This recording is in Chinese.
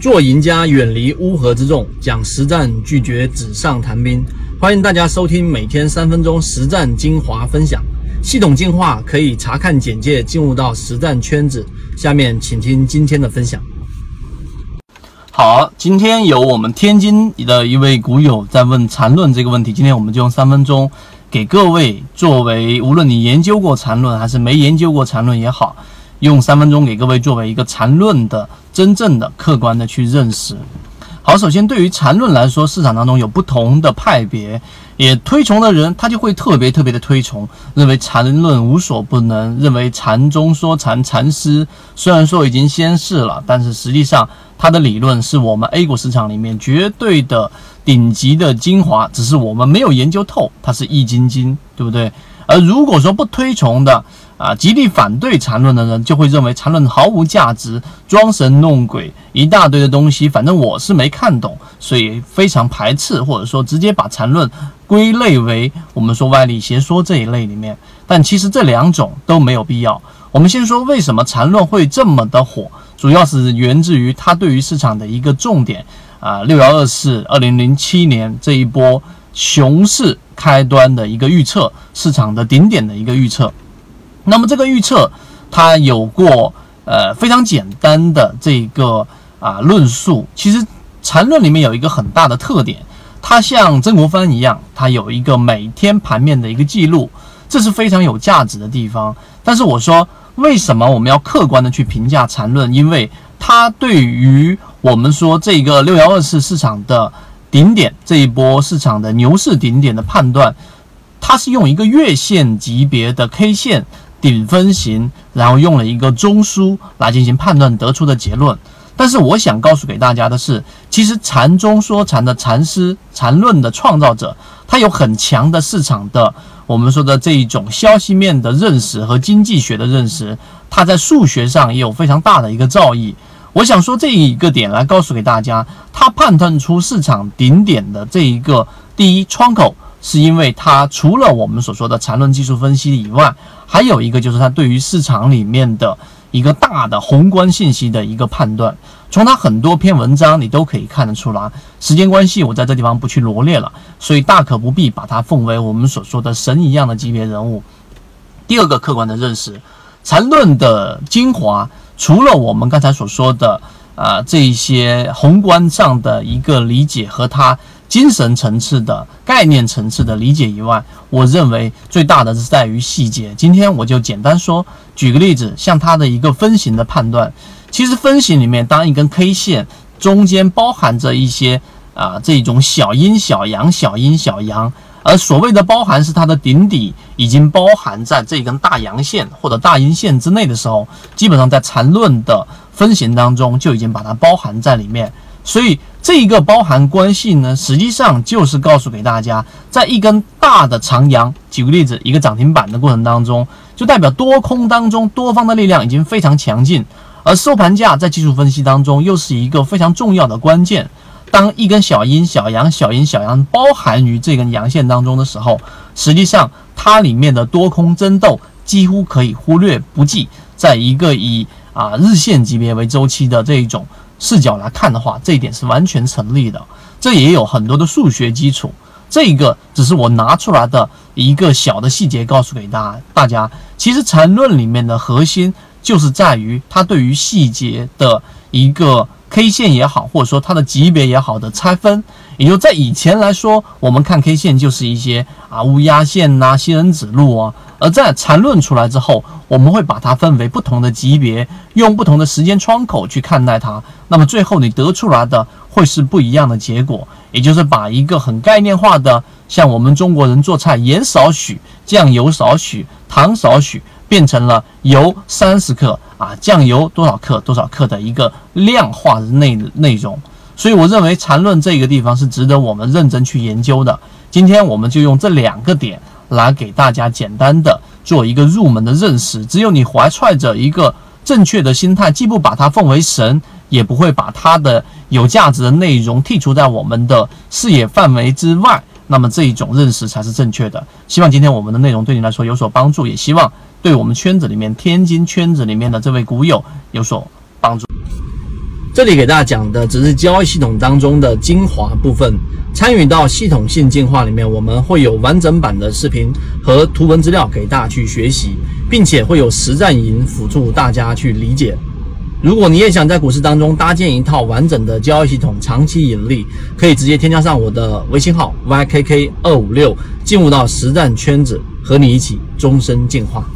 做赢家，远离乌合之众，讲实战，拒绝纸上谈兵。欢迎大家收听每天三分钟实战精华分享，系统进化可以查看简介进入到实战圈子。下面请听今天的分享。好，今天有我们天津的一位股友在问缠论这个问题，今天我们就用三分钟给各位作为，无论你研究过缠论还是没研究过缠论也好。用三分钟给各位作为一个缠论的真正的客观的去认识。好，首先对于缠论来说，市场当中有不同的派别，也推崇的人他就会特别特别的推崇，认为缠论无所不能，认为禅中说禅禅师虽然说已经仙逝了，但是实际上他的理论是我们 A 股市场里面绝对的顶级的精华，只是我们没有研究透，它是易筋经，对不对？而如果说不推崇的，啊，极力反对缠论的人就会认为缠论毫无价值，装神弄鬼，一大堆的东西，反正我是没看懂，所以非常排斥，或者说直接把缠论归类为我们说歪理邪说这一类里面。但其实这两种都没有必要。我们先说为什么缠论会这么的火，主要是源自于它对于市场的一个重点啊，六幺二四二零零七年这一波熊市开端的一个预测，市场的顶点的一个预测。那么这个预测，它有过呃非常简单的这个啊论述。其实缠论里面有一个很大的特点，它像曾国藩一样，它有一个每天盘面的一个记录，这是非常有价值的地方。但是我说，为什么我们要客观的去评价缠论？因为它对于我们说这个六幺二四市场的顶点这一波市场的牛市顶点的判断，它是用一个月线级别的 K 线。顶分型，然后用了一个中枢来进行判断得出的结论。但是我想告诉给大家的是，其实禅中说禅的禅师、禅论的创造者，他有很强的市场的我们说的这一种消息面的认识和经济学的认识，他在数学上也有非常大的一个造诣。我想说这一个点来告诉给大家，他判断出市场顶点的这一个第一窗口。是因为它除了我们所说的缠论技术分析以外，还有一个就是它对于市场里面的一个大的宏观信息的一个判断。从它很多篇文章你都可以看得出来。时间关系，我在这地方不去罗列了，所以大可不必把它奉为我们所说的神一样的级别人物。第二个客观的认识，缠论的精华，除了我们刚才所说的啊这一些宏观上的一个理解和它。精神层次的概念层次的理解以外，我认为最大的是在于细节。今天我就简单说，举个例子，像它的一个分型的判断，其实分型里面，当一根 K 线中间包含着一些啊这种小阴小阳、小阴小阳，而所谓的包含是它的顶底已经包含在这根大阳线或者大阴线之内的时候，基本上在缠论的分型当中就已经把它包含在里面。所以这一个包含关系呢，实际上就是告诉给大家，在一根大的长阳，举个例子，一个涨停板的过程当中，就代表多空当中多方的力量已经非常强劲，而收盘价在技术分析当中又是一个非常重要的关键。当一根小阴小阳、小阴小阳包含于这根阳线当中的时候，实际上它里面的多空争斗几乎可以忽略不计，在一个以啊日线级别为周期的这一种。视角来看的话，这一点是完全成立的，这也有很多的数学基础。这一个只是我拿出来的一个小的细节，告诉给大大家。其实缠论里面的核心就是在于它对于细节的一个 K 线也好，或者说它的级别也好的拆分。也就在以前来说，我们看 K 线就是一些啊乌鸦线呐、仙人指路啊。而在缠论出来之后，我们会把它分为不同的级别，用不同的时间窗口去看待它。那么最后你得出来的会是不一样的结果，也就是把一个很概念化的，像我们中国人做菜，盐少许，酱油少许，糖少许，变成了油三十克啊，酱油多少克多少克的一个量化的内内容。所以我认为缠论这个地方是值得我们认真去研究的。今天我们就用这两个点。来给大家简单的做一个入门的认识。只有你怀揣着一个正确的心态，既不把它奉为神，也不会把它的有价值的内容剔除在我们的视野范围之外，那么这一种认识才是正确的。希望今天我们的内容对你来说有所帮助，也希望对我们圈子里面天津圈子里面的这位股友有所帮助。这里给大家讲的只是交易系统当中的精华部分，参与到系统性进化里面，我们会有完整版的视频和图文资料给大家去学习，并且会有实战营辅助大家去理解。如果你也想在股市当中搭建一套完整的交易系统，长期盈利，可以直接添加上我的微信号 ykk 二五六，进入到实战圈子，和你一起终身进化。